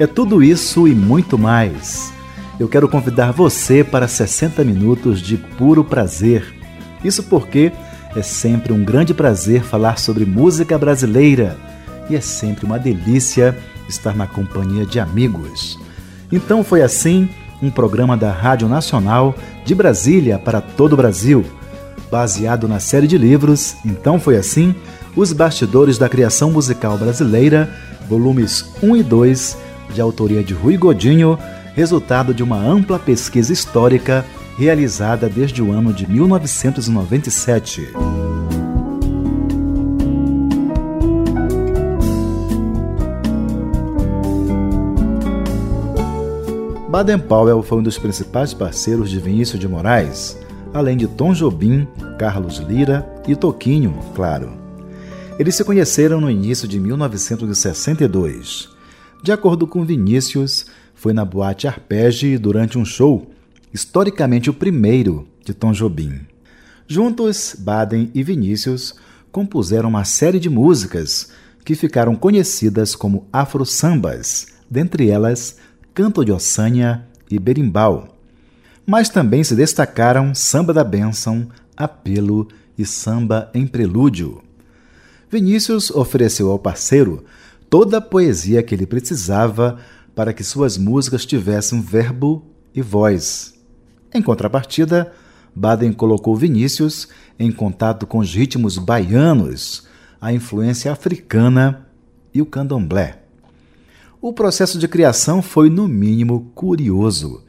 É tudo isso e muito mais. Eu quero convidar você para 60 minutos de puro prazer. Isso porque é sempre um grande prazer falar sobre música brasileira e é sempre uma delícia estar na companhia de amigos. Então foi assim um programa da Rádio Nacional de Brasília para todo o Brasil, baseado na série de livros Então foi assim, Os Bastidores da Criação Musical Brasileira, volumes 1 e 2, de autoria de Rui Godinho, resultado de uma ampla pesquisa histórica realizada desde o ano de 1997. Baden-Powell foi um dos principais parceiros de Vinícius de Moraes, além de Tom Jobim, Carlos Lira e Toquinho, claro. Eles se conheceram no início de 1962. De acordo com Vinícius, foi na boate Arpege durante um show, historicamente o primeiro de Tom Jobim. Juntos, Baden e Vinícius compuseram uma série de músicas que ficaram conhecidas como afro-sambas, dentre elas Canto de Ossanha e Berimbau. Mas também se destacaram Samba da Bênção, Apelo e Samba em Prelúdio. Vinícius ofereceu ao parceiro toda a poesia que ele precisava para que suas músicas tivessem verbo e voz. Em contrapartida, Baden colocou Vinícius em contato com os ritmos baianos, a influência africana e o candomblé. O processo de criação foi, no mínimo, curioso.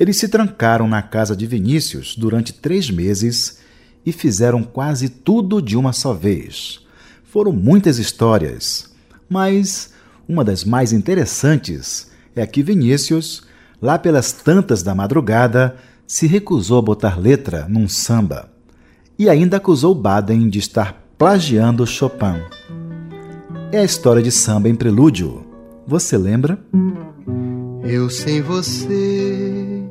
Eles se trancaram na casa de Vinícius durante três meses e fizeram quase tudo de uma só vez. Foram muitas histórias, mas uma das mais interessantes é que Vinícius, lá pelas tantas da madrugada, se recusou a botar letra num samba e ainda acusou Baden de estar plagiando Chopin. É a história de samba em prelúdio. Você lembra? Eu sem você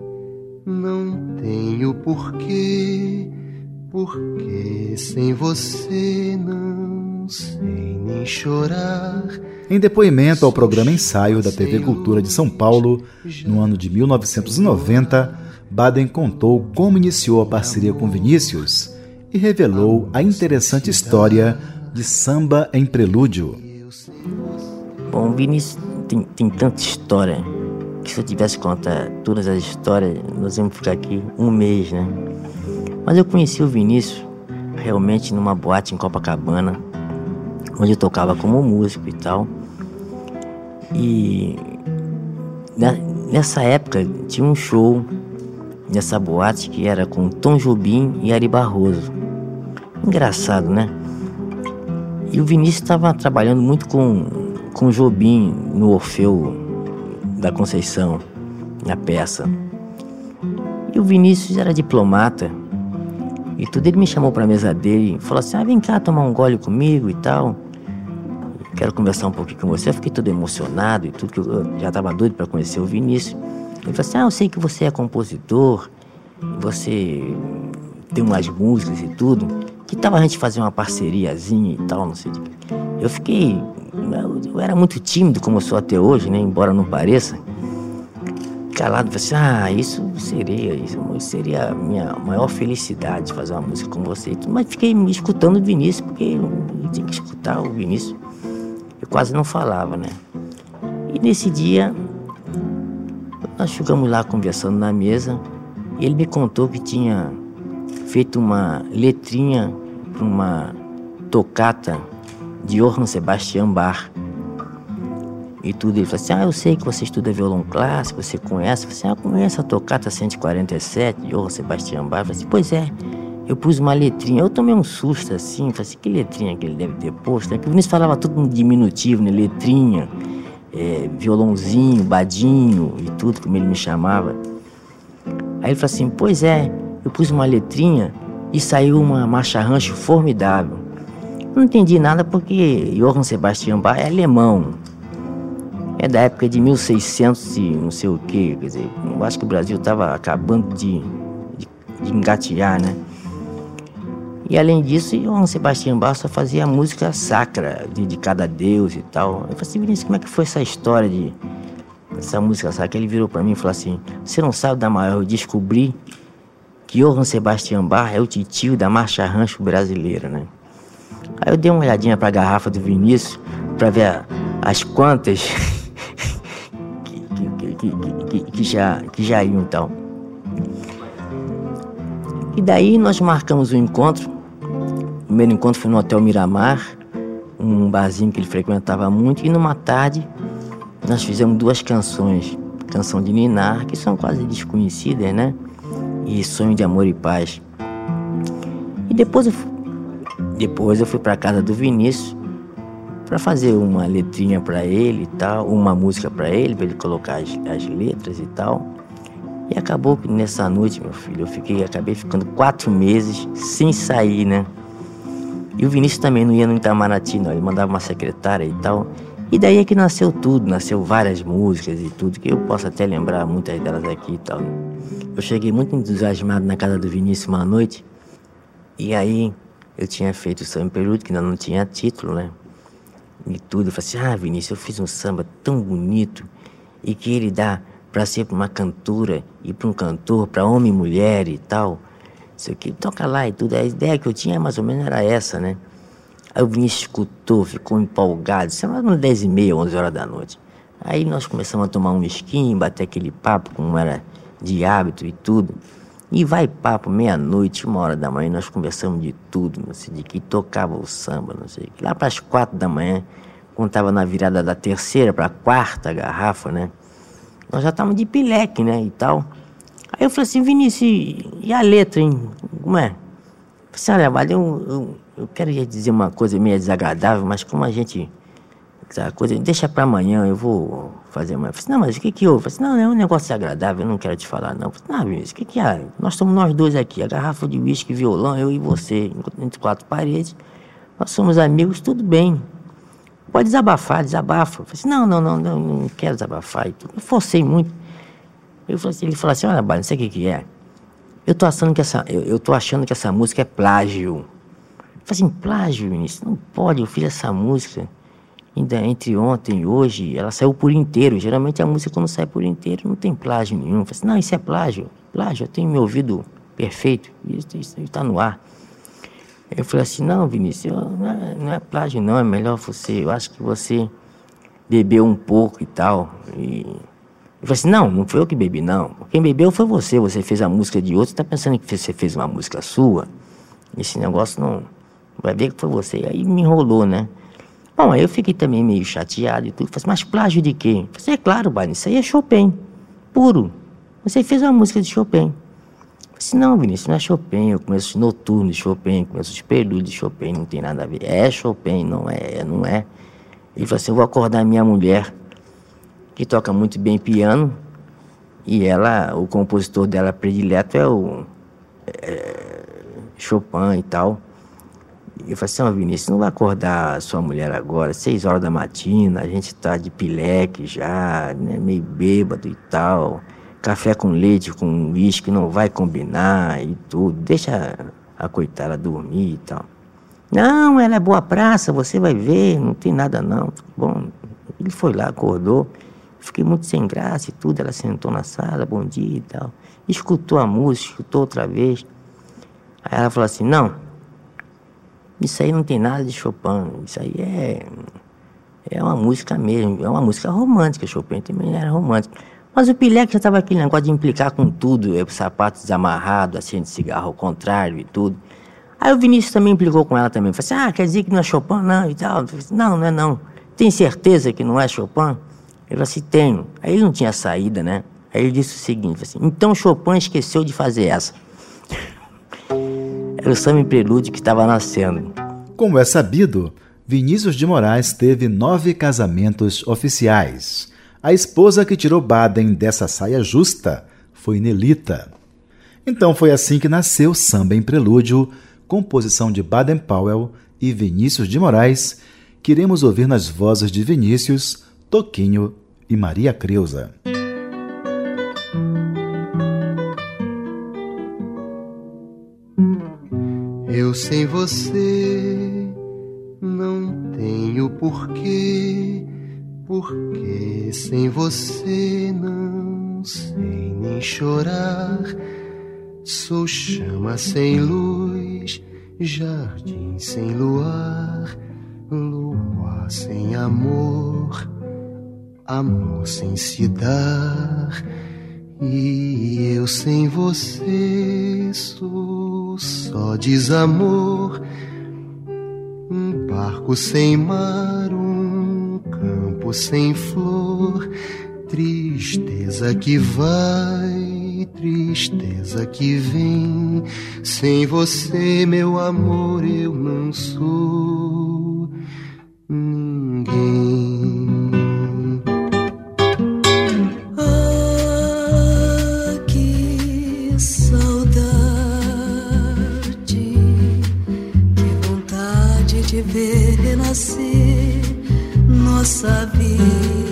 não tenho porquê, porque sem você não sei nem chorar. Em depoimento ao programa Ensaio da TV Cultura de São Paulo, no ano de 1990, Baden contou como iniciou a parceria com Vinícius e revelou a interessante história de Samba em Prelúdio. Bom, o Vinícius tem, tem tanta história que se eu tivesse contar todas as histórias, nós íamos ficar aqui um mês, né? Mas eu conheci o Vinícius realmente numa boate em Copacabana, onde eu tocava como músico e tal. E nessa época tinha um show nessa boate que era com Tom Jobim e Ari Barroso. Engraçado, né? E o Vinícius estava trabalhando muito com com Jobim no Orfeu da Conceição, na peça. E o Vinícius era diplomata. E tudo ele me chamou para a mesa dele e falou assim: ah, vem cá tomar um gole comigo e tal. Quero conversar um pouquinho com você. Eu fiquei todo emocionado e tudo, que eu já estava doido para conhecer o Vinícius. Ele falou assim: Ah, eu sei que você é compositor, você tem umas músicas e tudo. Que tal a gente fazer uma parceriazinha e tal, não sei de Eu fiquei eu era muito tímido, como eu sou até hoje, né? Embora não pareça. Calado, falei assim, ah, isso seria, isso seria a minha maior felicidade fazer uma música com você. Mas fiquei me escutando o Vinícius, porque eu tinha que escutar o Vinícius. Quase não falava, né? E nesse dia, nós ficamos lá conversando na mesa, e ele me contou que tinha feito uma letrinha para uma tocata de Johann Sebastian Bach. E tudo, ele falou assim, ah, eu sei que você estuda violão clássico, você conhece. Eu falei assim, ah, conheço a tocata 147 de Johann Sebastian Bach. Eu falei assim, pois é, eu pus uma letrinha. Eu tomei um susto assim, falei assim, que letrinha que ele deve ter posto? É que o Vinícius falava tudo no diminutivo, né, letrinha. é, violãozinho, badinho e tudo, como ele me chamava. Aí ele falou assim: Pois é, eu pus uma letrinha e saiu uma marcha rancho formidável. Não entendi nada porque Johann Sebastian Bach é alemão. É da época de 1600 e não sei o que, quer dizer, eu acho que o Brasil estava acabando de, de, de engatear, né? E além disso, Johann Sebastian Bach só fazia música sacra, dedicada a Deus e tal. Eu falei assim, Vinícius, como é que foi essa história de essa música sacra? Ele virou para mim e falou assim, você não sabe da maior, eu descobri que Johann Sebastian Bach é o titio da marcha rancho brasileira, né? Aí eu dei uma olhadinha para a garrafa do Vinícius para ver as quantas que, que, que, que, já, que já iam então. E daí nós marcamos o um encontro. Primeiro encontro foi no Hotel Miramar, um barzinho que ele frequentava muito, e numa tarde nós fizemos duas canções. Canção de Ninar, que são quase desconhecidas, né? E Sonho de Amor e Paz. E depois eu, depois eu fui para casa do Vinícius para fazer uma letrinha para ele e tal, uma música para ele, para ele colocar as, as letras e tal. E acabou que nessa noite, meu filho, eu fiquei, acabei ficando quatro meses sem sair, né? E o Vinícius também não ia no Itamaraty, não. Ele mandava uma secretária e tal. E daí é que nasceu tudo, nasceu várias músicas e tudo, que eu posso até lembrar muitas delas aqui e tal. Eu cheguei muito entusiasmado na casa do Vinícius uma noite. E aí eu tinha feito o samba período, que ainda não tinha título, né? E tudo. Eu falei assim, ah, Vinícius, eu fiz um samba tão bonito e que ele dá para ser para uma cantora e para um cantor, para homem e mulher e tal. Isso aqui, toca lá e tudo. A ideia que eu tinha mais ou menos era essa, né? Aí o Vinícius escutou, ficou empolgado. Isso era umas 10 e meia, 11 horas da noite. Aí nós começamos a tomar um esquinho, bater aquele papo, como era de hábito e tudo. E vai papo, meia-noite, uma hora da manhã, nós conversamos de tudo, não sei de que tocava o samba, não sei Lá para as quatro da manhã, quando estava na virada da terceira para a quarta garrafa, né? Nós já estávamos de pileque, né, e tal. Aí eu falei assim, Vinícius, e a letra, hein? Como é? Eu falei assim, olha, eu, eu, eu quero dizer uma coisa meio desagradável, mas como a gente... Essa coisa, deixa para amanhã, eu vou fazer uma... Eu falei assim, não, mas o que que houve? Eu falei assim, não, é um negócio desagradável, eu não quero te falar, não. Eu falei, não, Vinícius, o que que é? Nós estamos nós dois aqui, a garrafa de uísque, violão, eu e você, entre quatro paredes. Nós somos amigos, tudo bem. Pode desabafar, desabafa. Eu falei assim, não, não, não, não, não quero desabafar. Eu forcei muito. Eu falei assim, ele falou assim, olha, Bala, não sei o que, que é. Eu tô achando que essa, eu, eu tô achando que essa música é plágio. Eu falei assim, plágio, Vinícius? Não pode, eu fiz essa música ainda entre ontem e hoje, ela saiu por inteiro. Geralmente a música quando sai por inteiro não tem plágio nenhum. Eu falei assim, não, isso é plágio. Plágio, eu tenho meu ouvido perfeito, isso está no ar. Eu falei assim, não, Vinícius, não é, não é plágio não, é melhor você, eu acho que você bebeu um pouco e tal. E eu falei assim, não, não foi eu que bebi, não. Quem bebeu foi você, você fez a música de outro, você está pensando que você fez uma música sua? Esse negócio não. Vai ver que foi você. Aí me enrolou, né? Bom, aí eu fiquei também meio chateado e tudo. Falei assim, mas plágio de quê? Eu falei assim, é claro, Barney, isso aí é Chopin, puro. Você fez uma música de Chopin disse, não, Vinícius, não é Chopin, eu conheço noturno de Chopin, conheço os prelúdios de Chopin, não tem nada a ver. É Chopin, não é, não é. Ele falou assim, eu vou acordar minha mulher, que toca muito bem piano, e ela, o compositor dela predileto é o é, Chopin e tal. E eu falei assim, oh, Vinícius, não vai acordar sua mulher agora, seis horas da matina, a gente está de pileque já, né, meio bêbado e tal café com leite, com uísque não vai combinar e tudo. Deixa a coitada dormir e tal. Não, ela é boa praça, você vai ver, não tem nada não. Bom, ele foi lá, acordou, fiquei muito sem graça e tudo. Ela sentou na sala, bom dia e tal. Escutou a música, escutou outra vez. Aí ela falou assim: não, isso aí não tem nada de Chopin, isso aí é, é uma música mesmo, é uma música romântica. Chopin também era romântico. Mas o Pileque já estava aquele negócio de implicar com tudo, é, sapato desamarrado, assim, de cigarro ao contrário e tudo. Aí o Vinícius também implicou com ela também. Falei assim, ah, quer dizer que não é Chopin, não, e tal. Assim, não, não é não. Tem certeza que não é Chopin? Ele falou assim, tenho. Aí ele não tinha saída, né? Aí ele disse o seguinte, assim, então Chopin esqueceu de fazer essa. Era o samba prelúdio que estava nascendo. Como é sabido, Vinícius de Moraes teve nove casamentos oficiais. A esposa que tirou Baden dessa saia justa foi Nelita. Então foi assim que nasceu Samba em Prelúdio, composição de Baden Powell e Vinícius de Moraes, que iremos ouvir nas vozes de Vinícius, Toquinho e Maria Creuza. Eu sem você não tenho porquê, porque sem você não sei nem chorar. Sou chama sem luz, jardim sem luar, lua sem amor, amor sem se dar. E eu sem você sou só desamor, um barco sem mar, um campo sem flor, tristeza que vai, tristeza que vem. Sem você, meu amor, eu não sou ninguém. Nossa vida.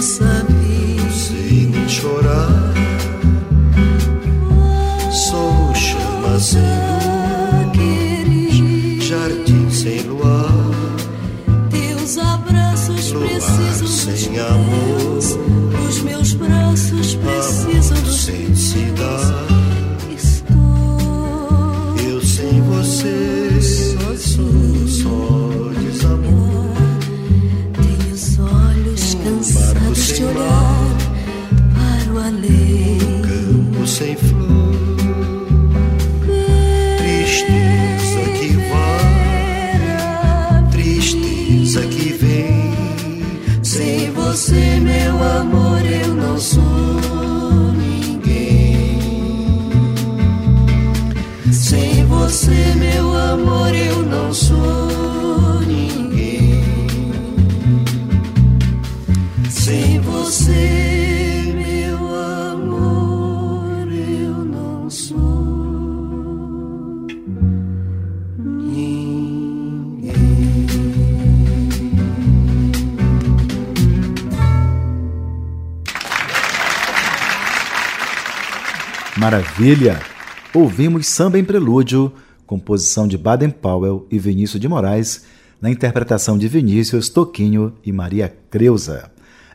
nossa Maravilha! Ouvimos Samba em Prelúdio, composição de Baden Powell e Vinícius de Moraes, na interpretação de Vinícius, Toquinho e Maria Creuza.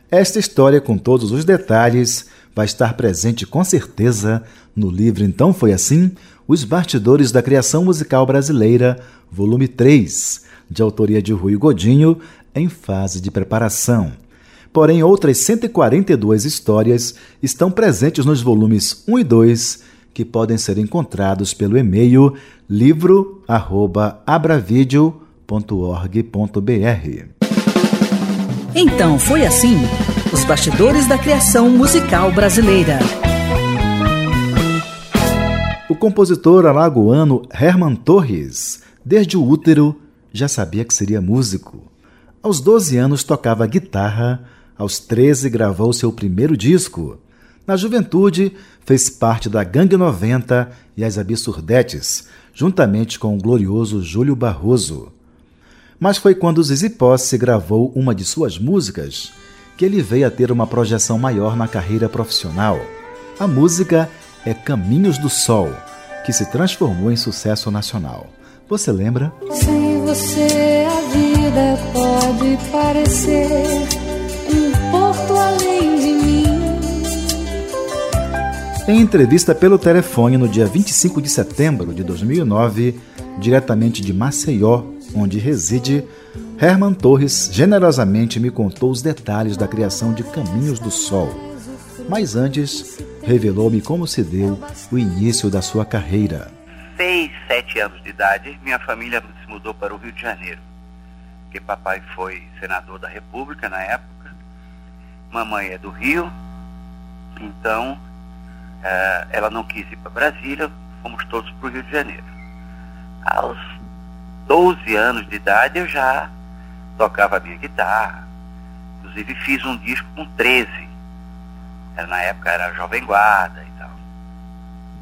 Esta história, com todos os detalhes, vai estar presente com certeza no livro Então Foi Assim, Os Bastidores da Criação Musical Brasileira, volume 3, de autoria de Rui Godinho, em fase de preparação. Porém, outras 142 histórias estão presentes nos volumes 1 e 2, que podem ser encontrados pelo e-mail livro@abravideo.org.br. Então foi assim: os bastidores da criação musical brasileira. O compositor alagoano Herman Torres, desde o útero, já sabia que seria músico. Aos 12 anos tocava guitarra aos 13, gravou seu primeiro disco. Na juventude, fez parte da Gangue 90 e as Absurdetes, juntamente com o glorioso Júlio Barroso. Mas foi quando Zizi Posse gravou uma de suas músicas que ele veio a ter uma projeção maior na carreira profissional. A música é Caminhos do Sol, que se transformou em sucesso nacional. Você lembra? Sem você a vida pode parecer Em entrevista pelo telefone no dia 25 de setembro de 2009, diretamente de Maceió, onde reside, Herman Torres generosamente me contou os detalhes da criação de Caminhos do Sol. Mas antes, revelou-me como se deu o início da sua carreira. Seis, sete anos de idade, minha família se mudou para o Rio de Janeiro. Porque papai foi senador da República na época, mamãe é do Rio, então eh, ela não quis ir para Brasília, fomos todos para o Rio de Janeiro. Aos 12 anos de idade eu já tocava a minha guitarra. Inclusive fiz um disco com 13. Era, na época era Jovem Guarda e tal.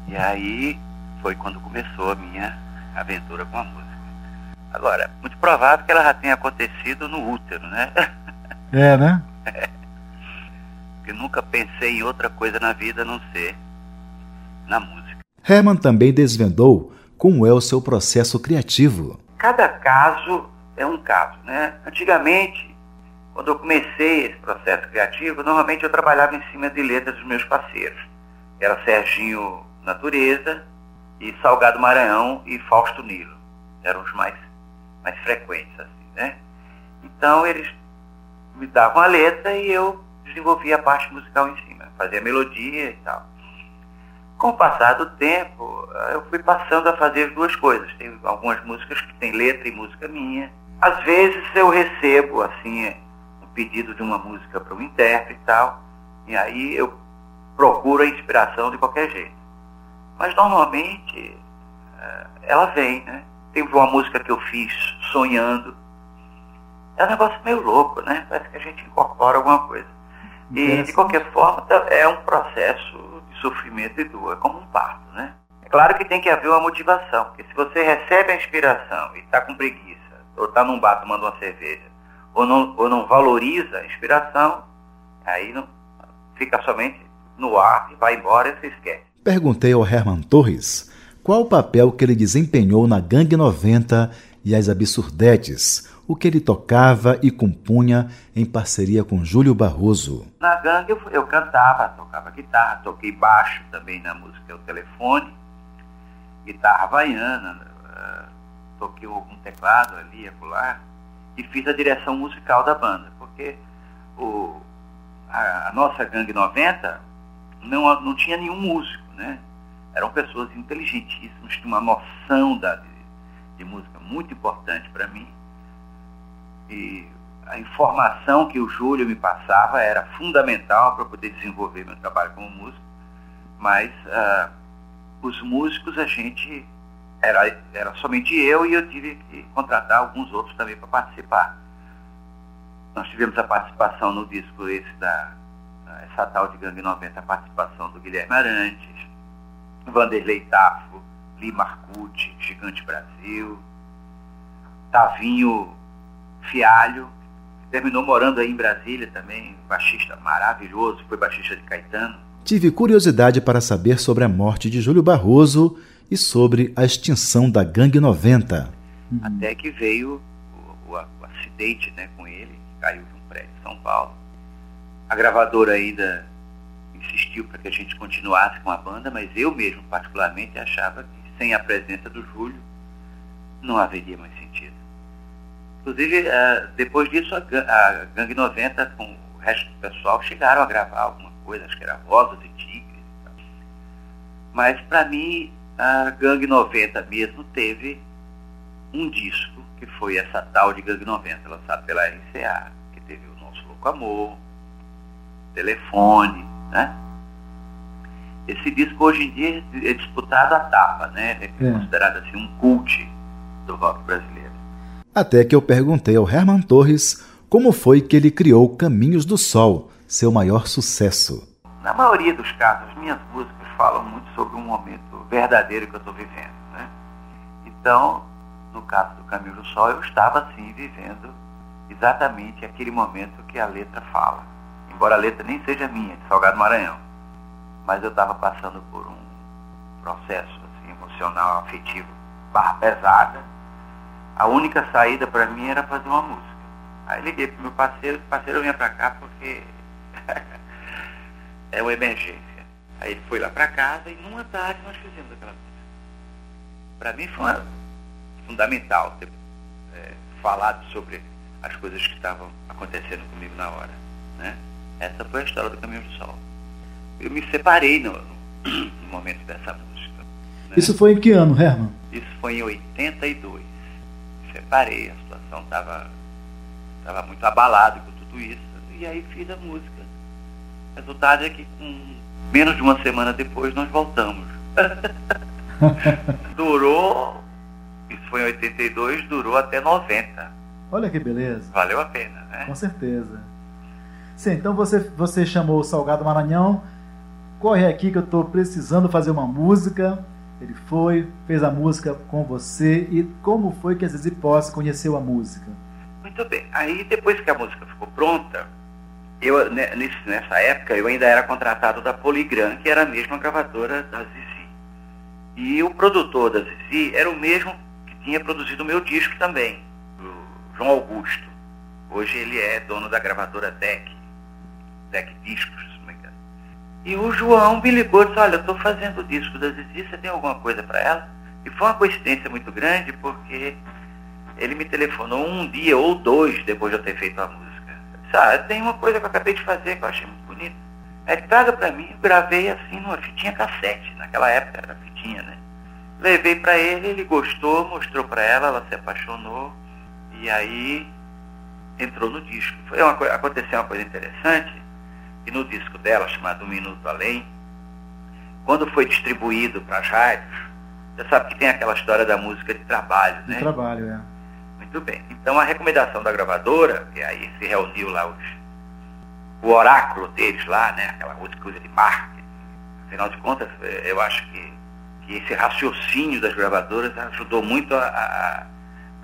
E aí foi quando começou a minha aventura com a música. Agora, muito provável que ela já tenha acontecido no útero, né? É, né? Porque nunca pensei em outra coisa na vida a não ser na música. Herman também desvendou como é o seu processo criativo. Cada caso é um caso, né? Antigamente, quando eu comecei esse processo criativo, normalmente eu trabalhava em cima de letras dos meus parceiros. Era Serginho Natureza e Salgado Maranhão e Fausto Nilo. Eram os mais, mais frequentes, assim, né? Então eles me davam a letra e eu desenvolvia a parte musical em cima, fazia melodia e tal. Com o passar do tempo, eu fui passando a fazer as duas coisas. Tem algumas músicas que tem letra e música minha. Às vezes eu recebo, assim, um pedido de uma música para um intérprete e tal, e aí eu procuro a inspiração de qualquer jeito. Mas normalmente ela vem, né? Tem uma música que eu fiz sonhando. É um negócio meio louco, né? Parece que a gente incorpora alguma coisa. E de qualquer forma é um processo sofrimento e dor, é como um parto, né? É claro que tem que haver uma motivação, porque se você recebe a inspiração e está com preguiça, ou está num bar tomando uma cerveja, ou não, ou não valoriza a inspiração, aí não, fica somente no ar e vai embora e você esquece. Perguntei ao Herman Torres qual o papel que ele desempenhou na Gangue 90 e as Absurdetes, o que ele tocava e compunha em parceria com Júlio Barroso. Na gangue eu, eu cantava, tocava guitarra, toquei baixo também na música O Telefone, guitarra havaiana, uh, toquei algum teclado ali, acolá, e fiz a direção musical da banda, porque o, a, a nossa Gangue 90 não, não tinha nenhum músico, né? Eram pessoas inteligentíssimas, tinham uma noção da, de, de música muito importante para mim e a informação que o Júlio me passava era fundamental para poder desenvolver meu trabalho como músico, mas uh, os músicos a gente era, era somente eu e eu tive que contratar alguns outros também para participar. Nós tivemos a participação no disco esse da essa tal de Gangue 90, a participação do Guilherme Arantes, Vanderlei Tafo, Li Marcucci, Gigante Brasil, Tavinho Fialho, que terminou morando aí em Brasília também, baixista maravilhoso, foi baixista de Caetano. Tive curiosidade para saber sobre a morte de Júlio Barroso e sobre a extinção da Gangue 90. Até que veio o, o, o acidente né, com ele, caiu de um prédio em São Paulo. A gravadora ainda insistiu para que a gente continuasse com a banda, mas eu mesmo, particularmente, achava que sem a presença do Júlio não haveria mais sentido. Inclusive, uh, depois disso, a, a Gangue 90, com o resto do pessoal, chegaram a gravar alguma coisa, acho que era Rosas e Tigres. Mas, para mim, a Gangue 90 mesmo teve um disco, que foi essa tal de Gangue 90, lançado pela RCA, que teve o Nosso Louco Amor, Telefone, né? Esse disco hoje em dia é disputado à tapa, né? É, é. considerado assim um cult do rock brasileiro. Até que eu perguntei ao Herman Torres como foi que ele criou Caminhos do Sol, seu maior sucesso. Na maioria dos casos, minhas músicas falam muito sobre um momento verdadeiro que eu estou vivendo. Né? Então, no caso do Caminho do Sol, eu estava assim vivendo exatamente aquele momento que a letra fala. Embora a letra nem seja minha, de Salgado Maranhão. Mas eu estava passando por um processo assim, emocional, afetivo, barra pesada. A única saída para mim era fazer uma música. Aí liguei pro meu parceiro, o parceiro vinha para cá porque é uma emergência. Aí ele foi lá para casa e numa tarde nós fizemos aquela música. Para mim foi uma, fundamental ter é, falado sobre as coisas que estavam acontecendo comigo na hora. Né? Essa foi a história do Caminho do Sol. Eu me separei no, no, momento dessa música. Né? Isso foi em que ano, Herman? Isso foi em 82. Me separei, a situação estava tava muito abalada com tudo isso. E aí fiz a música. O resultado é que com menos de uma semana depois nós voltamos. durou, isso foi em 82, durou até 90. Olha que beleza. Valeu a pena, né? Com certeza. Sim, então você, você chamou o Salgado Maranhão, corre aqui que eu estou precisando fazer uma música. Ele foi, fez a música com você. E como foi que a Zizi Posse conheceu a música? Muito bem. Aí depois que a música ficou pronta, eu nessa época eu ainda era contratado da Poligram, que era a mesma gravadora da Zizi. E o produtor da Zizi era o mesmo que tinha produzido o meu disco também, o João Augusto. Hoje ele é dono da gravadora DEC, DEC Discos, se não me engano. E o João me ligou e disse, olha, eu estou fazendo o disco da Zizi, você tem alguma coisa para ela? E foi uma coincidência muito grande, porque ele me telefonou um dia ou dois depois de eu ter feito a música. Eu disse, ah, tem uma coisa que eu acabei de fazer que eu achei muito bonita. É, traga para mim, gravei assim numa fitinha cassete, naquela época era fitinha, né? Levei para ele, ele gostou, mostrou para ela, ela se apaixonou e aí entrou no disco. Foi uma, aconteceu uma coisa interessante, que no disco dela, chamado Um Minuto Além, quando foi distribuído para as rádios, você sabe que tem aquela história da música de trabalho, né? De trabalho, é. Muito bem. Então a recomendação da gravadora, que aí se reuniu lá os o oráculo deles lá, né? Aquela outra coisa de marketing. Afinal de contas, é, eu acho que, que esse raciocínio das gravadoras ajudou muito a, a,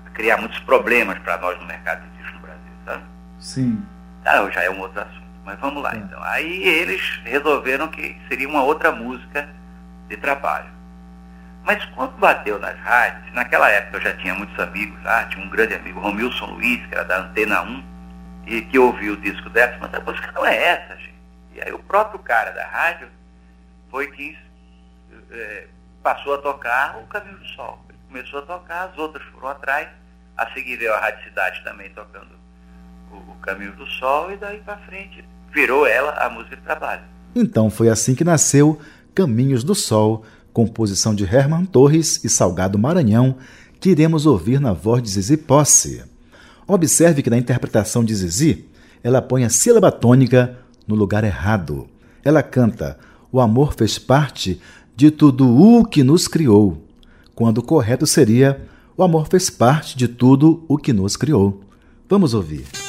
a criar muitos problemas para nós no mercado de disco no Brasil, sabe? Sim. Ah, já é um outro assunto. Mas vamos lá, é. então. Aí eles resolveram que seria uma outra música de trabalho. Mas quando bateu nas rádios, naquela época eu já tinha muitos amigos lá, tinha um grande amigo, Romilson Luiz, que era da Antena 1, e que ouviu o disco dessa, mas a música não é essa, gente. E aí o próprio cara da rádio foi que é, passou a tocar o Caminho do Sol. Ele começou a tocar, as outras foram atrás, a seguir veio a Rádio Cidade também tocando o, o Caminho do Sol, e daí para frente virou ela a música de trabalho. Então foi assim que nasceu Caminhos do Sol, composição de Herman Torres e Salgado Maranhão, que iremos ouvir na voz de Zizi Posse. Observe que na interpretação de Zizi, ela põe a sílaba tônica no lugar errado. Ela canta: O amor fez parte de tudo o que nos criou, quando o correto seria: O amor fez parte de tudo o que nos criou. Vamos ouvir.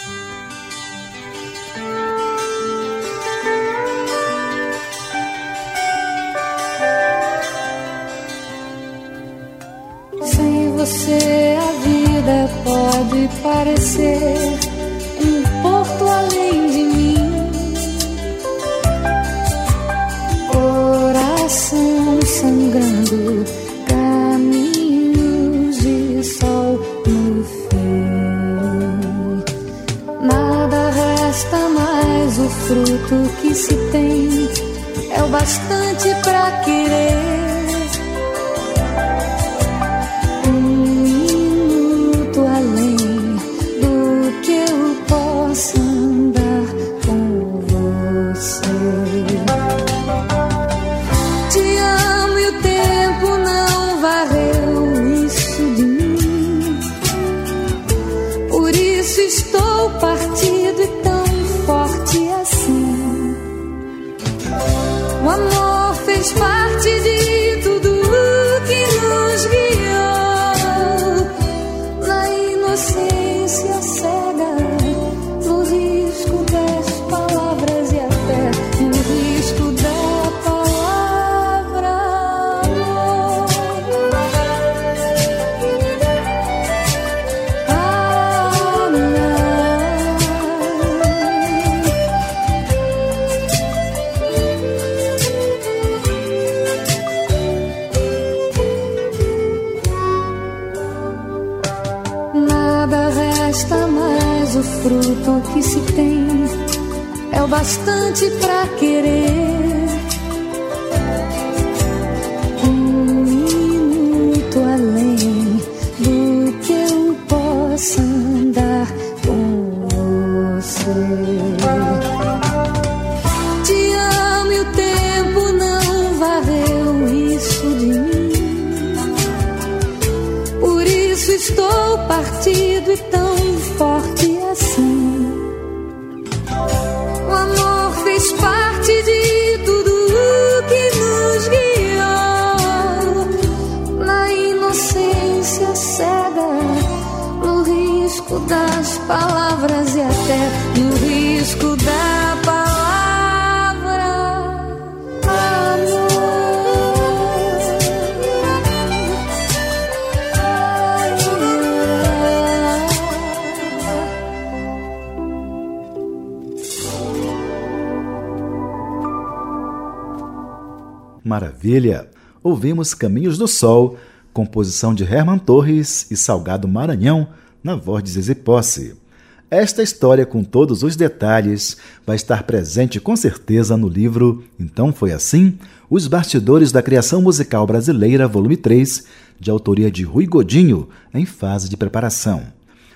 Resta mais o fruto que se tem, é o bastante pra querer. Maravilha! Ouvimos Caminhos do Sol, composição de Herman Torres e Salgado Maranhão, na voz de Zizi Posse. Esta história, com todos os detalhes, vai estar presente com certeza no livro Então Foi Assim? Os Bastidores da Criação Musical Brasileira, volume 3, de autoria de Rui Godinho, em fase de preparação.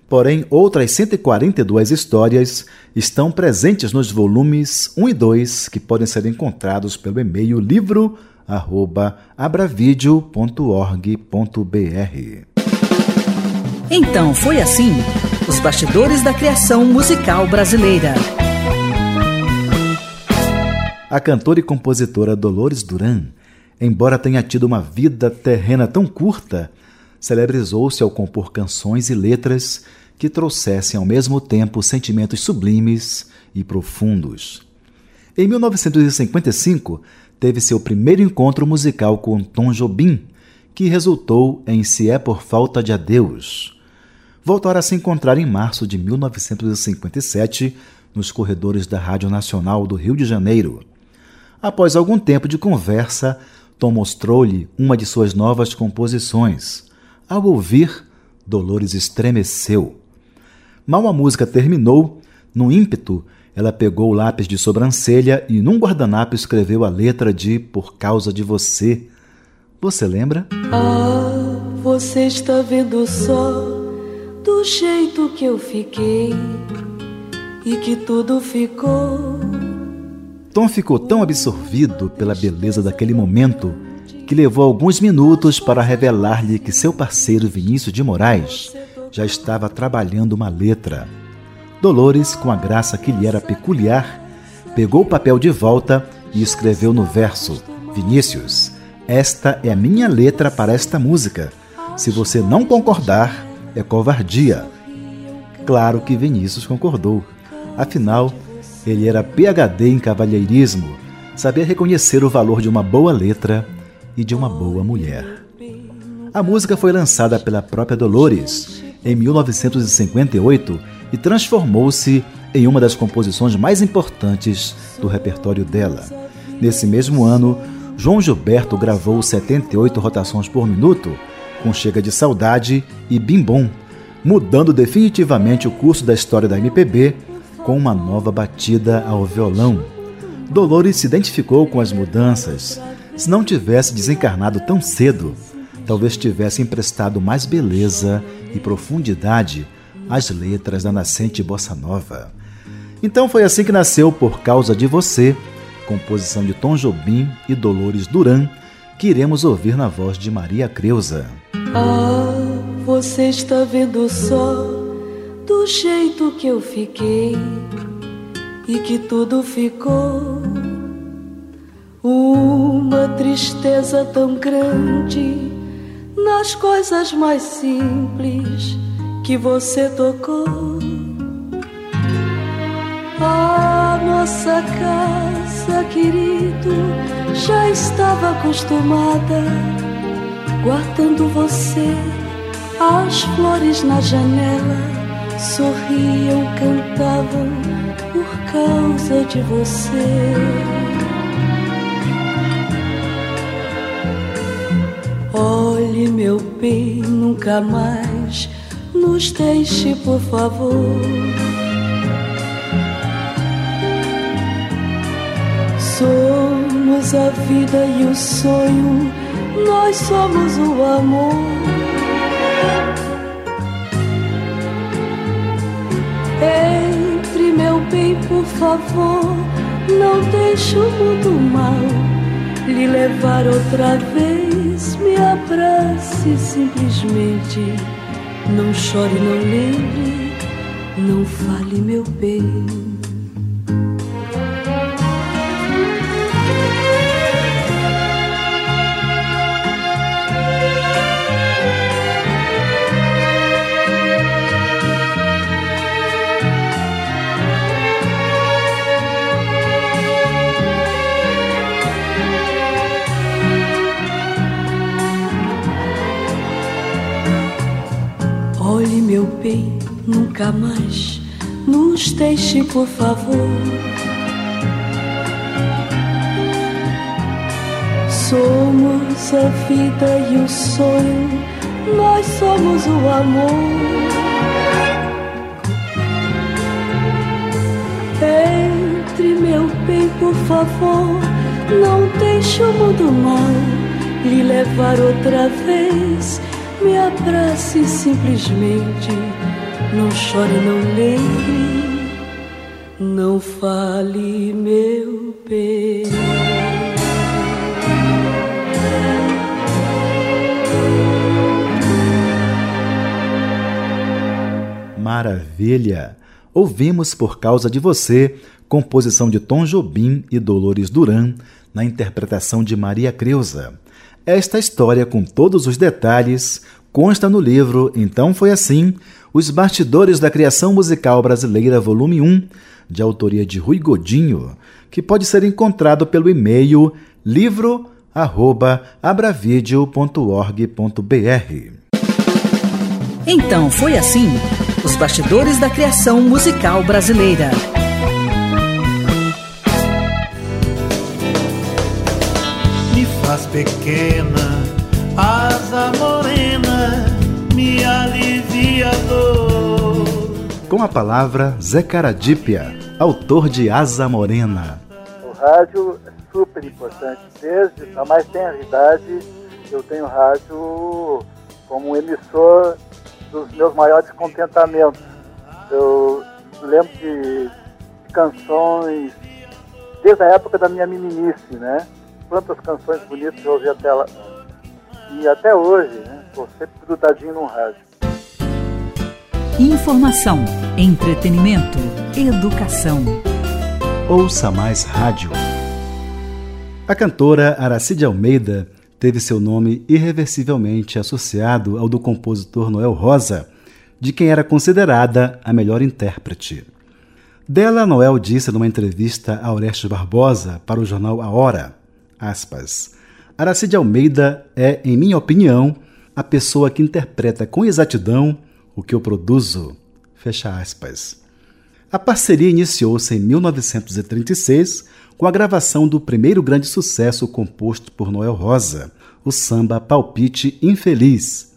Porém, outras 142 histórias estão presentes nos volumes 1 e 2, que podem ser encontrados pelo e-mail livro@abravideo.org.br. Então foi assim: os bastidores da criação musical brasileira. A cantora e compositora Dolores Duran, embora tenha tido uma vida terrena tão curta, celebrizou-se ao compor canções e letras que trouxessem ao mesmo tempo sentimentos sublimes e profundos. Em 1955, teve seu primeiro encontro musical com Tom Jobim, que resultou em Se é por Falta de Adeus. Voltaram a se encontrar em março de 1957 nos corredores da Rádio Nacional do Rio de Janeiro. Após algum tempo de conversa, Tom mostrou-lhe uma de suas novas composições. Ao ouvir, Dolores estremeceu. Mal a música terminou, no ímpeto, ela pegou o lápis de sobrancelha e num guardanapo escreveu a letra de Por causa de você. Você lembra? Ah, você está vendo só do jeito que eu fiquei e que tudo ficou. Tom ficou tão absorvido pela beleza daquele momento que levou alguns minutos para revelar-lhe que seu parceiro Vinícius de Moraes já estava trabalhando uma letra. Dolores, com a graça que lhe era peculiar, pegou o papel de volta e escreveu no verso: Vinícius, esta é a minha letra para esta música. Se você não concordar, é covardia. Claro que Vinícius concordou. Afinal, ele era PhD em cavalheirismo, sabia reconhecer o valor de uma boa letra e de uma boa mulher. A música foi lançada pela própria Dolores em 1958 e transformou-se em uma das composições mais importantes do repertório dela. Nesse mesmo ano, João Gilberto gravou 78 rotações por minuto, com Chega de Saudade e Bim Bom, mudando definitivamente o curso da história da MPB com uma nova batida ao violão. Dolores se identificou com as mudanças. Se não tivesse desencarnado tão cedo, talvez tivesse emprestado mais beleza e profundidade às letras da nascente bossa nova. Então foi assim que nasceu Por Causa de Você, composição de Tom Jobim e Dolores Duran, que iremos ouvir na voz de Maria Creuza. Ah, você está vendo só do jeito que eu fiquei e que tudo ficou. Uma tristeza tão grande nas coisas mais simples que você tocou. A nossa casa, querido, já estava acostumada, guardando você. As flores na janela sorriam, cantavam por causa de você. Olhe, meu bem, nunca mais nos deixe, por favor. Somos a vida e o sonho, nós somos o amor. Entre meu bem, por favor, não deixe o mundo mal lhe levar outra vez. Me abrace simplesmente não chore, não lembre, não fale, meu bem. Nunca mais nos deixe, por favor. Somos a vida e o sonho, nós somos o amor. Entre, meu bem, por favor, não deixe o mundo mal lhe levar outra vez me abrace simplesmente, não chore, não lembre, não fale, meu bem. Maravilha! Ouvimos por causa de você, composição de Tom Jobim e Dolores Duran, na interpretação de Maria Creuza. Esta história, com todos os detalhes, consta no livro Então Foi Assim: Os Bastidores da Criação Musical Brasileira, volume 1, de autoria de Rui Godinho, que pode ser encontrado pelo e-mail livro@abravideo.org.br. Então foi assim: Os Bastidores da Criação Musical Brasileira. faz pequena, asa morena, Com a palavra Zé Caradípia, autor de Asa Morena. O rádio é super importante. Desde a mais tenra idade, eu tenho rádio como um emissor dos meus maiores contentamentos. Eu lembro de canções desde a época da minha meninice, né? quantas canções bonitas eu ouvi até lá. E até hoje, né? Estou sempre grudadinho no rádio. Informação, entretenimento, educação. Ouça mais rádio. A cantora Aracide Almeida teve seu nome irreversivelmente associado ao do compositor Noel Rosa, de quem era considerada a melhor intérprete. Dela, Noel disse numa entrevista a Orestes Barbosa para o jornal A Hora: Aspas. Aracide Almeida é, em minha opinião, a pessoa que interpreta com exatidão o que eu produzo. Fecha aspas. A parceria iniciou-se em 1936 com a gravação do primeiro grande sucesso composto por Noel Rosa, o samba Palpite Infeliz.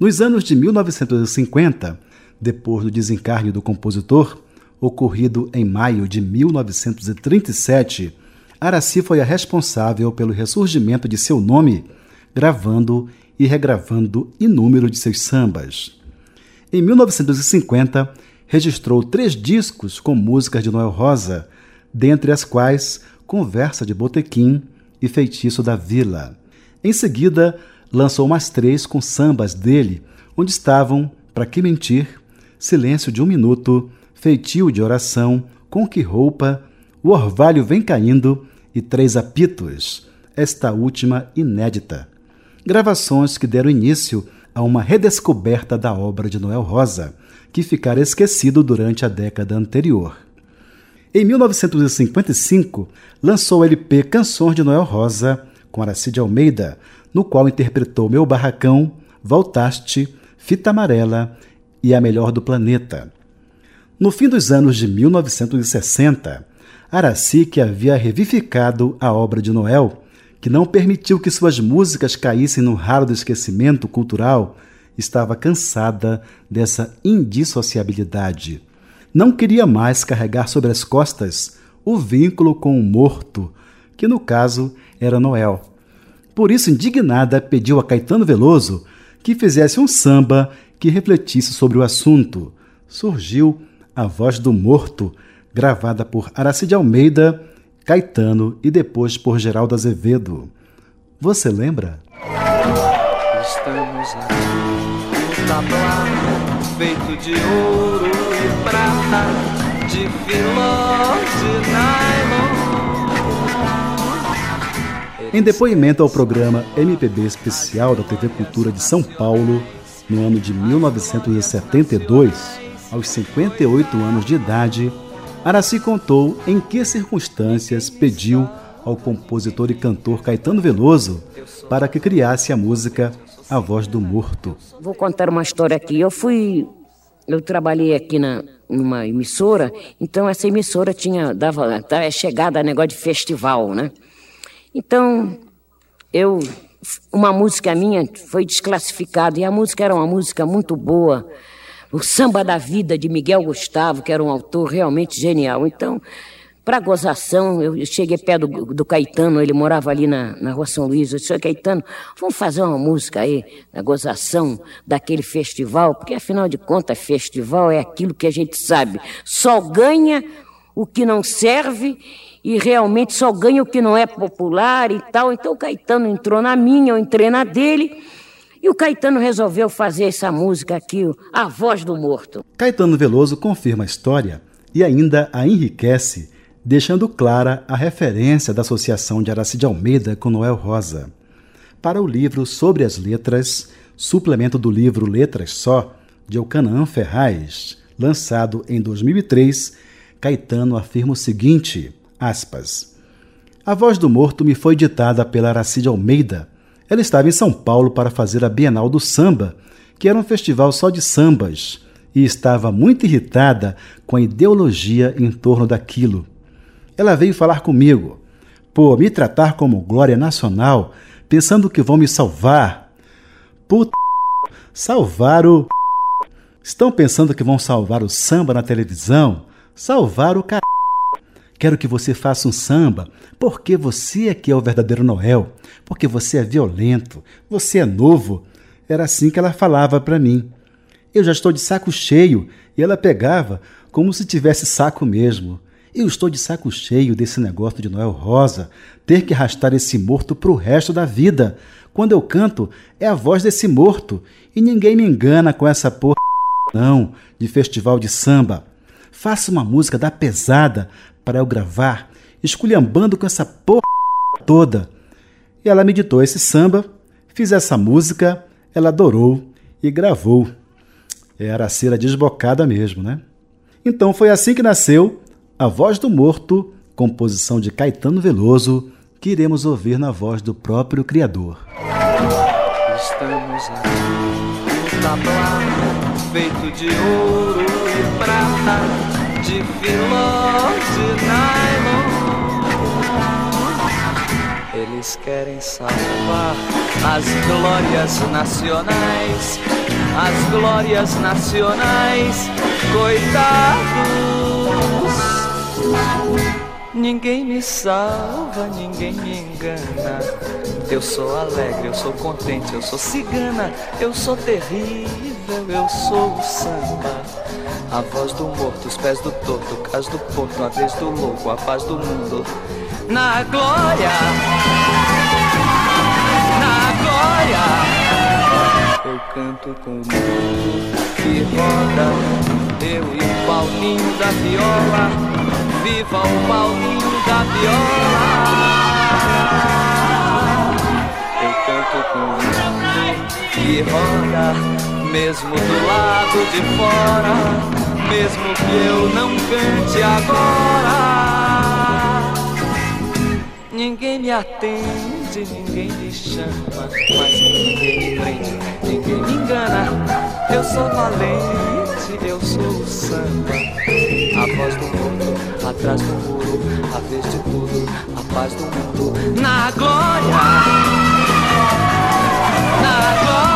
Nos anos de 1950, depois do desencarne do compositor, ocorrido em maio de 1937, Araci foi a responsável pelo ressurgimento de seu nome, gravando e regravando inúmero de seus sambas. Em 1950, registrou três discos com músicas de Noel Rosa, dentre as quais Conversa de Botequim e Feitiço da Vila. Em seguida, lançou mais três com sambas dele, onde estavam Para Que Mentir, Silêncio de um Minuto, Feitio de Oração, Com Que Roupa, O Orvalho Vem Caindo e Três Apitos, esta última inédita. Gravações que deram início a uma redescoberta da obra de Noel Rosa, que ficara esquecido durante a década anterior. Em 1955, lançou o LP Canções de Noel Rosa, com Aracide Almeida, no qual interpretou Meu Barracão, Voltaste, Fita Amarela e A Melhor do Planeta. No fim dos anos de 1960, Araci, que havia revivificado a obra de Noel, que não permitiu que suas músicas caíssem no raro esquecimento cultural estava cansada dessa indissociabilidade. Não queria mais carregar sobre as costas o vínculo com o morto, que no caso era Noel. Por isso, indignada, pediu a Caetano Veloso que fizesse um samba que refletisse sobre o assunto. Surgiu A Voz do Morto, gravada por Aracide Almeida, Caetano e depois por Geraldo Azevedo. Você lembra? Estamos aqui tablá, feito de ouro e prata, de filó de nylon. Em depoimento ao programa MPB Especial da TV Cultura de São Paulo, no ano de 1972, aos 58 anos de idade, Araci contou em que circunstâncias pediu ao compositor e cantor Caetano Veloso para que criasse a música A Voz do Morto. Vou contar uma história aqui. Eu fui. Eu trabalhei aqui na, numa emissora, então essa emissora tinha. dava, dava chegada a negócio de festival, né? Então, eu. Uma música minha foi desclassificada, e a música era uma música muito boa. O Samba da Vida, de Miguel Gustavo, que era um autor realmente genial. Então, para gozação, eu cheguei perto do, do, Caetano, ele morava ali na, na rua São Luís. Eu disse, Caetano, vamos fazer uma música aí, na gozação daquele festival, porque afinal de contas, festival é aquilo que a gente sabe. Só ganha o que não serve e realmente só ganha o que não é popular e tal. Então o Caetano entrou na minha, eu entrei na dele. E o Caetano resolveu fazer essa música aqui, A Voz do Morto. Caetano Veloso confirma a história e ainda a enriquece, deixando clara a referência da associação de Aracide Almeida com Noel Rosa. Para o livro Sobre as Letras, suplemento do livro Letras Só, de Eucanaã Ferraz, lançado em 2003, Caetano afirma o seguinte: Aspas. A voz do morto me foi ditada pela Aracide Almeida. Ela estava em São Paulo para fazer a Bienal do Samba, que era um festival só de sambas, e estava muito irritada com a ideologia em torno daquilo. Ela veio falar comigo. Pô, me tratar como glória nacional, pensando que vão me salvar. Puta, salvar o. Estão pensando que vão salvar o samba na televisão? Salvar o car. Quero que você faça um samba, porque você é que é o verdadeiro Noel, porque você é violento, você é novo. Era assim que ela falava para mim. Eu já estou de saco cheio e ela pegava como se tivesse saco mesmo. Eu estou de saco cheio desse negócio de Noel Rosa, ter que arrastar esse morto para o resto da vida. Quando eu canto, é a voz desse morto e ninguém me engana com essa porra não de festival de samba. Faça uma música da pesada para eu gravar, esculhambando com essa porra toda. E ela meditou esse samba, fiz essa música, ela adorou e gravou. Era a cera desbocada mesmo, né? Então foi assim que nasceu A Voz do Morto, composição de Caetano Veloso, que iremos ouvir na voz do próprio criador. Estamos aqui no tablá, feito de ouro e prata de filó de nylon. Eles querem salvar as glórias nacionais, as glórias nacionais, coitados. Ninguém me salva, ninguém me engana. Eu sou alegre, eu sou contente, eu sou cigana, eu sou terrível, eu sou o samba. A voz do morto, os pés do torto, o caso do porto, a vez do louco, a paz do mundo. Na glória, na glória, eu canto com o mundo que roda, eu e o Paulinho da viola, viva o Paulinho da viola. Mesmo do lado de fora, mesmo que eu não cante agora. Ninguém me atende, ninguém me chama, mas ninguém me prende, ninguém me engana. Eu sou valente, eu sou o samba. A voz do mundo, atrás do muro, a vez de tudo, a paz do mundo. Na glória, na glória.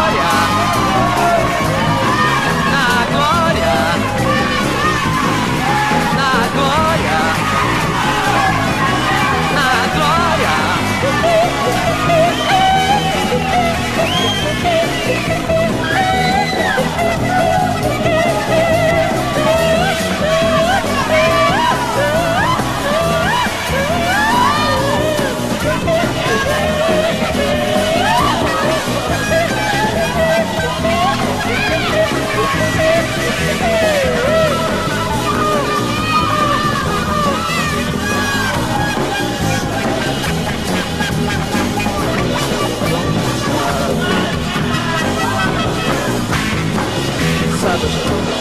passadas.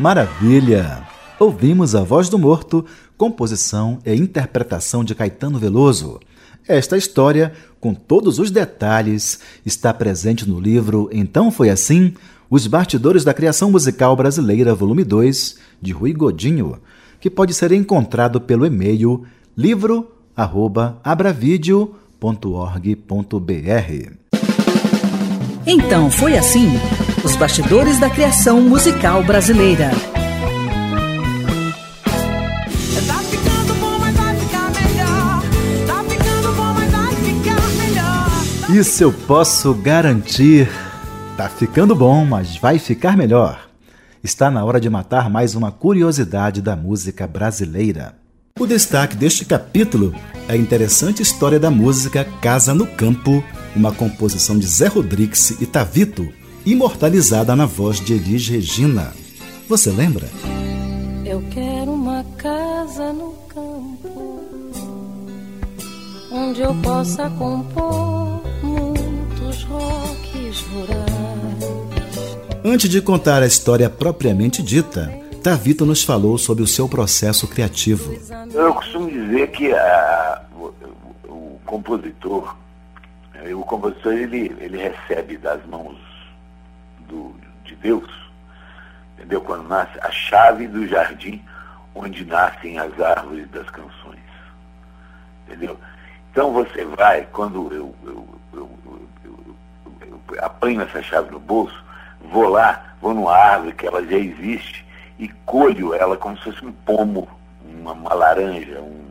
Maravilha! Ouvimos A Voz do Morto, composição e interpretação de Caetano Veloso. Esta história, com todos os detalhes, está presente no livro Então Foi Assim? Os Bastidores da Criação Musical Brasileira, volume 2, de Rui Godinho, que pode ser encontrado pelo e-mail livro@abravideo.org.br. Então foi assim: os bastidores da criação musical brasileira. Isso eu posso garantir. Tá ficando bom, mas vai ficar melhor. Está na hora de matar mais uma curiosidade da música brasileira. O destaque deste capítulo é a interessante história da música Casa no Campo, uma composição de Zé Rodrigues e Tavito, imortalizada na voz de Elis Regina. Você lembra? Eu quero uma casa no campo onde eu possa compor muitos rocks rurais. Antes de contar a história propriamente dita, Tavito nos falou sobre o seu processo criativo. Eu costumo dizer que a, o, o, compositor, eh, o compositor ele, ele recebe das mãos do, de Deus, entendeu? Quando nasce a chave do jardim onde nascem as árvores das canções, entendeu? Então você vai, quando eu, eu, eu, eu apanho essa chave no bolso, vou lá, vou numa árvore que ela já existe e colho ela como se fosse um pomo, uma, uma laranja, um,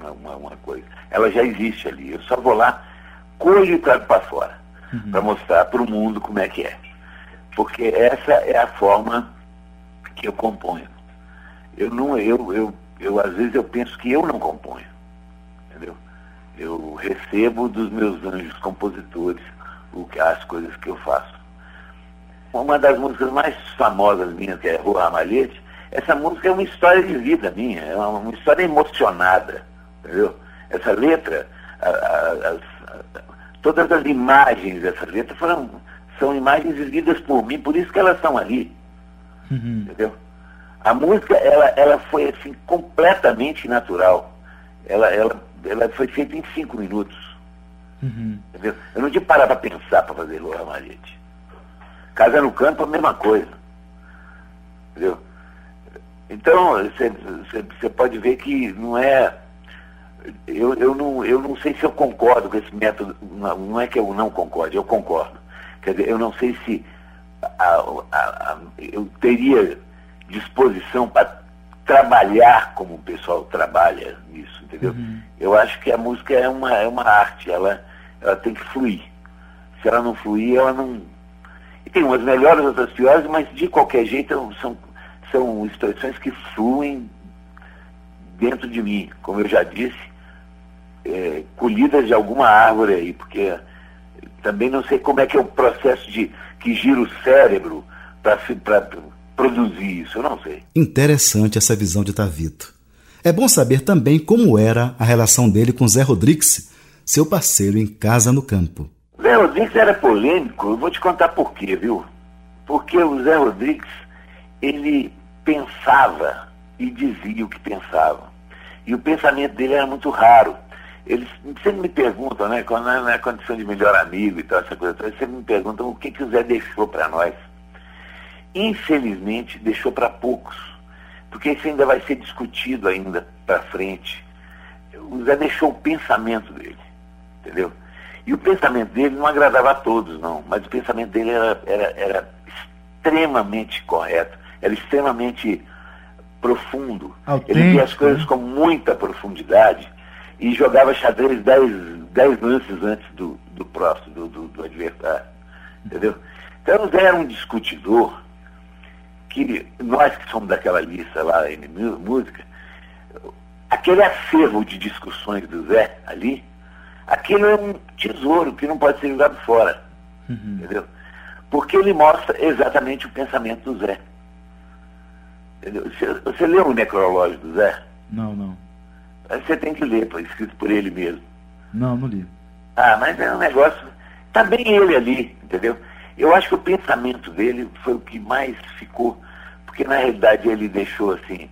uma, uma, coisa. Ela já existe ali. Eu só vou lá, colho e trago para fora, uhum. para mostrar para o mundo como é que é. Porque essa é a forma que eu componho. Eu não, eu, eu, eu às vezes eu penso que eu não componho. Entendeu? Eu recebo dos meus anjos compositores o, as coisas que eu faço uma das músicas mais famosas minhas, que é Rua Ramalhete, essa música é uma história de vida minha, é uma, uma história emocionada, entendeu? Essa letra, a, a, a, todas as imagens dessa letra foram, são imagens vividas por mim, por isso que elas estão ali, uhum. entendeu? A música, ela, ela foi assim, completamente natural. Ela, ela, ela foi feita em cinco minutos. Uhum. Entendeu? Eu não tinha parar para pensar para fazer Rua Ramalhete. Casa no campo, a mesma coisa. Entendeu? Então, você pode ver que não é. Eu, eu, não, eu não sei se eu concordo com esse método. Não, não é que eu não concordo, eu concordo. Quer dizer, eu não sei se a, a, a, eu teria disposição para trabalhar como o pessoal trabalha nisso, entendeu? Uhum. Eu acho que a música é uma, é uma arte, ela, ela tem que fluir. Se ela não fluir, ela não, e tem umas melhores, outras piores, mas de qualquer jeito são, são expressões que fluem dentro de mim, como eu já disse, é, colhidas de alguma árvore aí, porque também não sei como é que é o processo de que gira o cérebro para produzir isso, eu não sei. Interessante essa visão de Tavito. É bom saber também como era a relação dele com Zé Rodrigues, seu parceiro em Casa no Campo. Zé Rodrigues era polêmico, eu vou te contar por quê, viu? Porque o Zé Rodrigues, ele pensava e dizia o que pensava. E o pensamento dele era muito raro. Eles sempre me perguntam, né, quando é na condição de melhor amigo e tal, essa coisa toda, sempre me perguntam o que, que o Zé deixou para nós. Infelizmente, deixou para poucos, porque isso ainda vai ser discutido ainda para frente. O Zé deixou o pensamento dele, entendeu? E o pensamento dele não agradava a todos, não, mas o pensamento dele era, era, era extremamente correto, era extremamente profundo. Autêntico, ele via as coisas né? com muita profundidade e jogava xadrez dez, dez lances antes do, do próximo, do, do, do adversário. Entendeu? Então Zé era um discutidor que nós que somos daquela lista lá em música, aquele acervo de discussões do Zé ali, aquilo é um tesouro que não pode ser jogado fora. Entendeu? Porque ele mostra exatamente o pensamento do Zé. Entendeu? Você, você leu o necrológico do Zé? Não, não. Você tem que ler, pô, escrito por ele mesmo. Não, não li. Ah, mas é um negócio. Tá bem ele ali, entendeu? Eu acho que o pensamento dele foi o que mais ficou, porque na realidade ele deixou assim.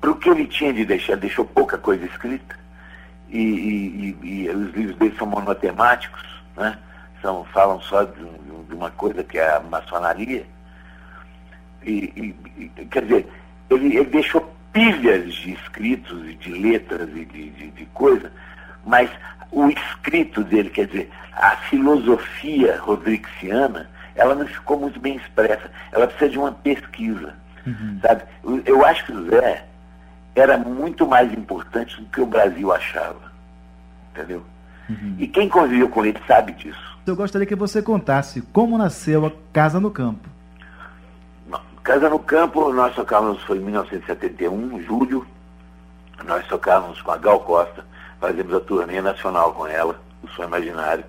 para o que ele tinha de deixar, deixou pouca coisa escrita. E, e- e- e os livros dele são monotemáticos, né? São, falam só de, de uma coisa que é a maçonaria. E- quer dizer, ele, ele deixou pilhas de escritos e de letras e de, de, de coisa, mas o escrito dele, quer dizer, a filosofia rodrixiana, ela não ficou muito bem expressa. Ela precisa de uma pesquisa, sabe? Eu- Eu acho que o Zé era muito mais importante do que o Brasil achava, entendeu? E quem conviveu com ele sabe disso. Eu gostaria que você contasse como nasceu a Casa no Campo. Casa no Campo, nós tocávamos, foi em 1971, julho, nós tocávamos com a Gal Costa, fazemos a turnê nacional com ela, o Som Imaginário.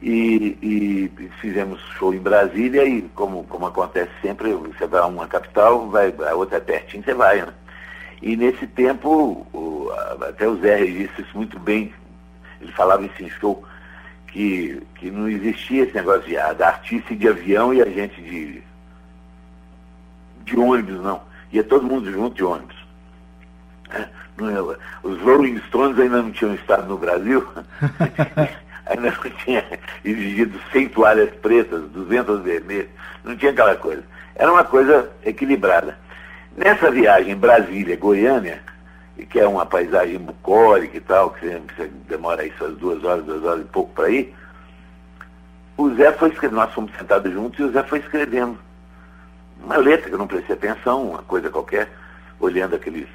E, e fizemos show em Brasília e, como, como acontece sempre, você vai a uma capital, vai, a outra é pertinho, você vai, né? E nesse tempo, o- até o Zé registra isso muito bem, ele falava isso em show, que, que não existia esse negócio de, ah, artista de avião e a gente de, de ônibus, não. Ia todo mundo junto de ônibus. né? Não é- Os Rolling Stones ainda não tinham estado no Brasil, ainda não tinha exigido 100 toalhas pretas, 200 vermelhas, não tinha aquela coisa. Era uma coisa equilibrada. Nessa viagem Brasília-Goiânia, que é uma paisagem bucólica e tal, que você demora aí suas duas horas, duas horas e pouco para ir, o Zé foi escrevendo, nós fomos sentados juntos e o Zé foi escrevendo uma letra que eu não prestei atenção, uma coisa qualquer, olhando aqueles,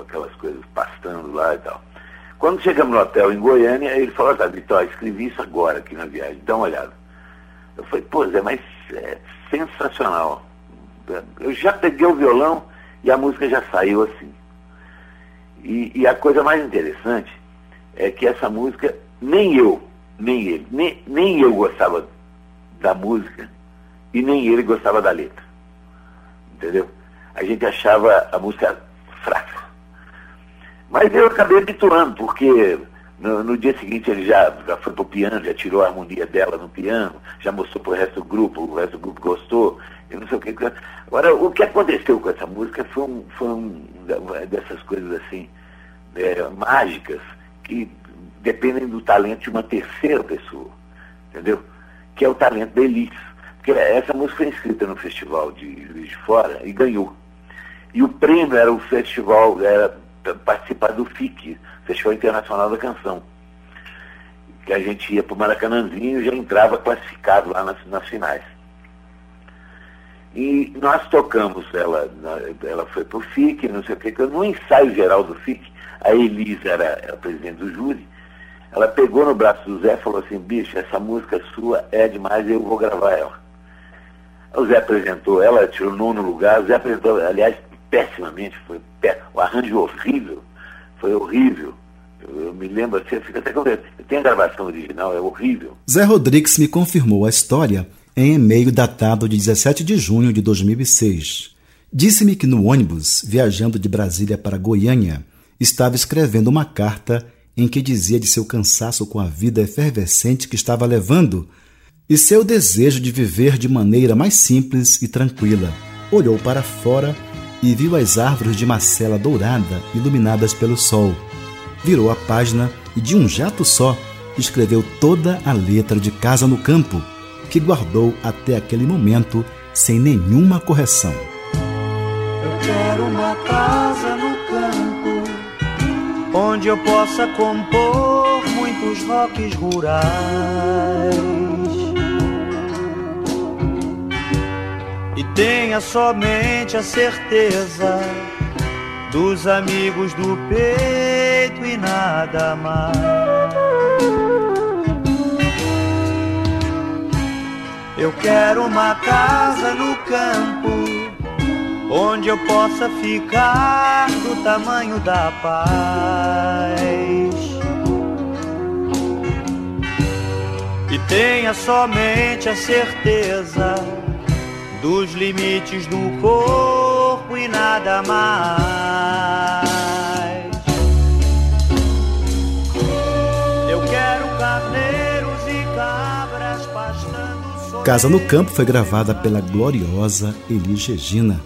aquelas coisas pastando lá e tal. Quando chegamos no hotel em Goiânia, ele falou, tá, Vitor, escrevi isso agora aqui na viagem, dá uma olhada. Eu falei, pô, Zé, mas é sensacional. Eu já peguei o violão e a música já saiu assim. E, e a coisa mais interessante é que essa música, nem eu, nem ele, nem, nem eu gostava da música e nem ele gostava da letra. Entendeu? A gente achava a música fraca. Mas eu acabei habituando, porque no, no dia seguinte ele já, já foi pro piano, já tirou a harmonia dela no piano, já mostrou pro resto do grupo, o resto do grupo gostou, e não sei o que. Agora, o que aconteceu com essa música foi, um, foi um dessas coisas assim, é, mágicas, que dependem do talento de uma terceira pessoa, entendeu? Que é o talento da Elis. Porque essa música foi inscrita no festival de Juiz de Fora e ganhou. E o prêmio era o festival, era participar do FIC, Festival Internacional da Canção. Que a gente ia para o Maracanãzinho e já entrava classificado lá nas, nas finais. E nós tocamos, ela, ela foi para o FIC, não sei o que, no ensaio geral do FIC, a Elisa era, era presidente do júri, ela pegou no braço do Zé e falou assim, bicho, essa música sua é demais, eu vou gravar ela. O Zé apresentou ela, tirou nono lugar, o Zé apresentou, aliás, pessimamente, foi pé, o arranjo horrível, foi horrível. Eu, me lembro assim, eu fico até Eu tenho a gravação original, é horrível. Zé Rodrigues me confirmou a história em e-mail datado de 17 de junho de 2006. Disse-me que no ônibus, viajando de Brasília para Goiânia, estava escrevendo uma carta em que dizia de seu cansaço com a vida efervescente que estava levando e seu desejo de viver de maneira mais simples e tranquila. Olhou para fora e viu as árvores de macela dourada iluminadas pelo sol. Virou a página e, de um jato só, escreveu toda a letra de Casa no Campo, que guardou até aquele momento sem nenhuma correção. Eu quero uma casa no campo, onde eu possa compor muitos rocks rurais. E tenha somente a certeza dos amigos do peito e nada mais. Eu quero uma casa no campo onde eu possa ficar do tamanho da paz. E tenha somente a certeza dos limites do corpo e nada mais. Eu quero carneiros e cabras pastando. Sobre... Casa no Campo foi gravada pela gloriosa Elis Regina.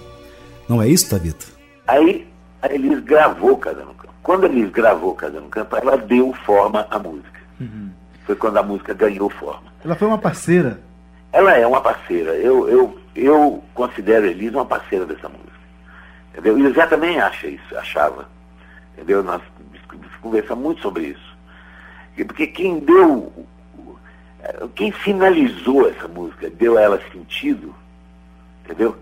Não é isso, Tabito? Aí a Elis gravou Casa no Campo. Quando a Elis gravou Casa no Campo, ela deu forma à música. Uhum. Foi quando a música ganhou forma. Ela foi uma parceira. Ela é uma parceira. Eu, eu, eu considero a uma parceira dessa música. Entendeu? E o Zé também acha isso, achava. Entendeu? Nós conversamos muito sobre isso. Porque quem deu, quem finalizou essa música, deu a ela sentido, entendeu?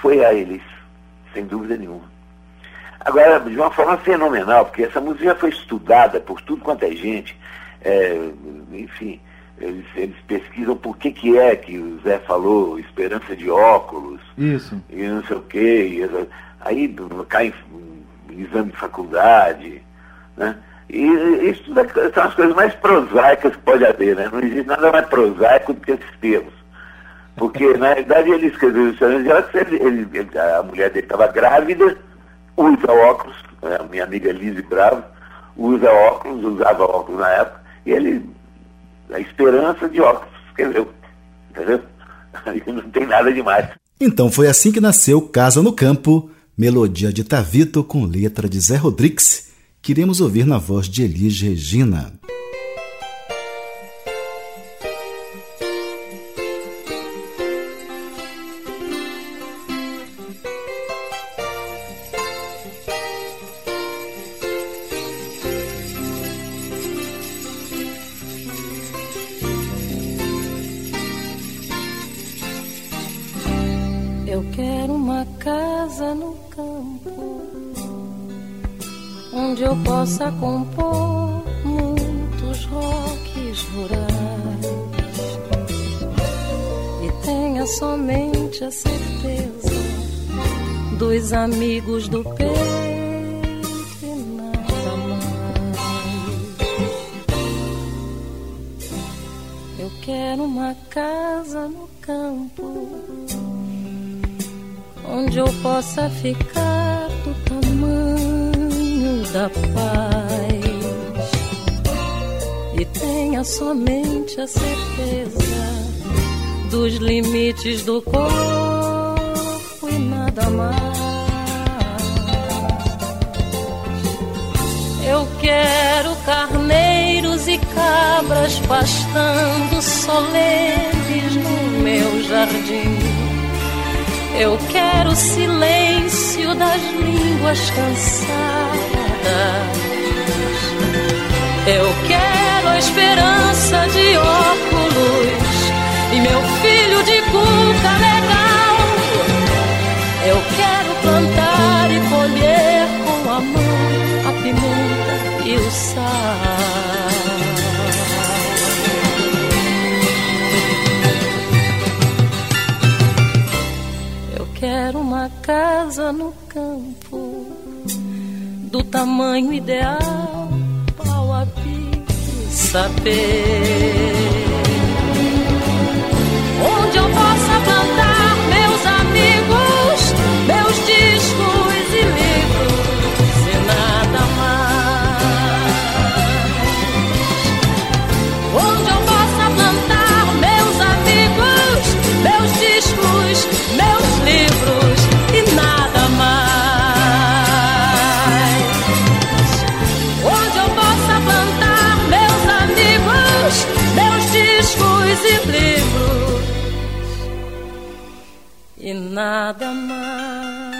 Foi a Elis, sem dúvida nenhuma. Agora, de uma forma fenomenal, porque essa música já foi estudada por tudo quanto é gente, é, enfim, eles, eles, pesquisam por que, que é que o Zé falou, esperança de óculos. Isso. E não sei o quê. Aí cai em, em exame de faculdade, né? E isso tudo é, são as coisas mais prosaicas que pode haver, né? Não existe nada mais prosaico do que esses termos. Porque, na realidade, ele escreveu isso ele, ele, ele, a mulher dele estava grávida, usa óculos, né? a minha amiga Lise Bravo, usa óculos, usava óculos na época, e ele, a esperança de óculos, escreveu. Entendeu? Aí não tem nada demais. Então foi assim que nasceu Casa no Campo, melodia de Tavito com letra de Zé Rodrigues, que iremos ouvir na voz de Elis Regina. Eu quero carneiros e cabras pastando solenes no meu jardim eu quero o silêncio das línguas cansadas. Eu quero a esperança de óculos e meu filho de cuca legal. Pimenta e o sal. quero uma casa no campo do tamanho ideal, pau a pique, saber onde eu possa plantar meus amigos, livros e nada mais.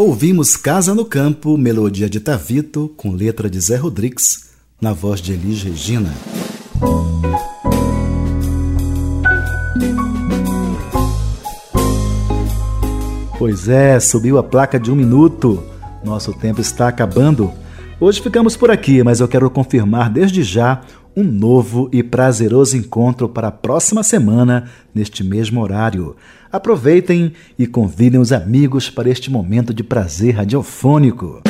Ouvimos Casa no Campo, melodia de Tavito, com letra de Zé Rodrigues, na voz de Elis Regina. Pois é, subiu a placa de um minuto. Nosso tempo está acabando. Hoje ficamos por aqui, mas eu quero confirmar desde já um novo e prazeroso encontro para a próxima semana, neste mesmo horário. Aproveitem e convidem os amigos para este momento de prazer radiofônico.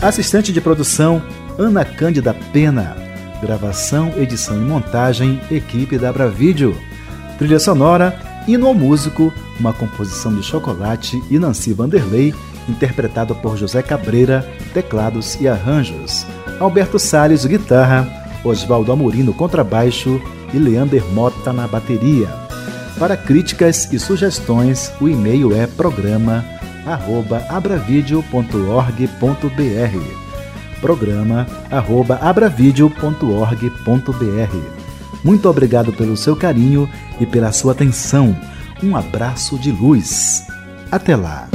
Assistente de produção, Ana Cândida Pena. Gravação, edição e montagem, equipe da Bravídeo. Trilha sonora, Hino ao Músico, uma composição de Chocolate e Nancy Vanderlei interpretado por José Cabreira, teclados e arranjos, Alberto Salles, guitarra, Oswaldo Amorim no contrabaixo e Leander Mota na bateria. Para críticas e sugestões, o e-mail é programa@abravideo.org.br. programa@abravideo.org.br. Muito obrigado pelo seu carinho e pela sua atenção. Um abraço de luz. Até lá.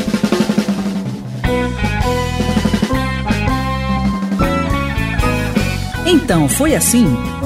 Então foi assim: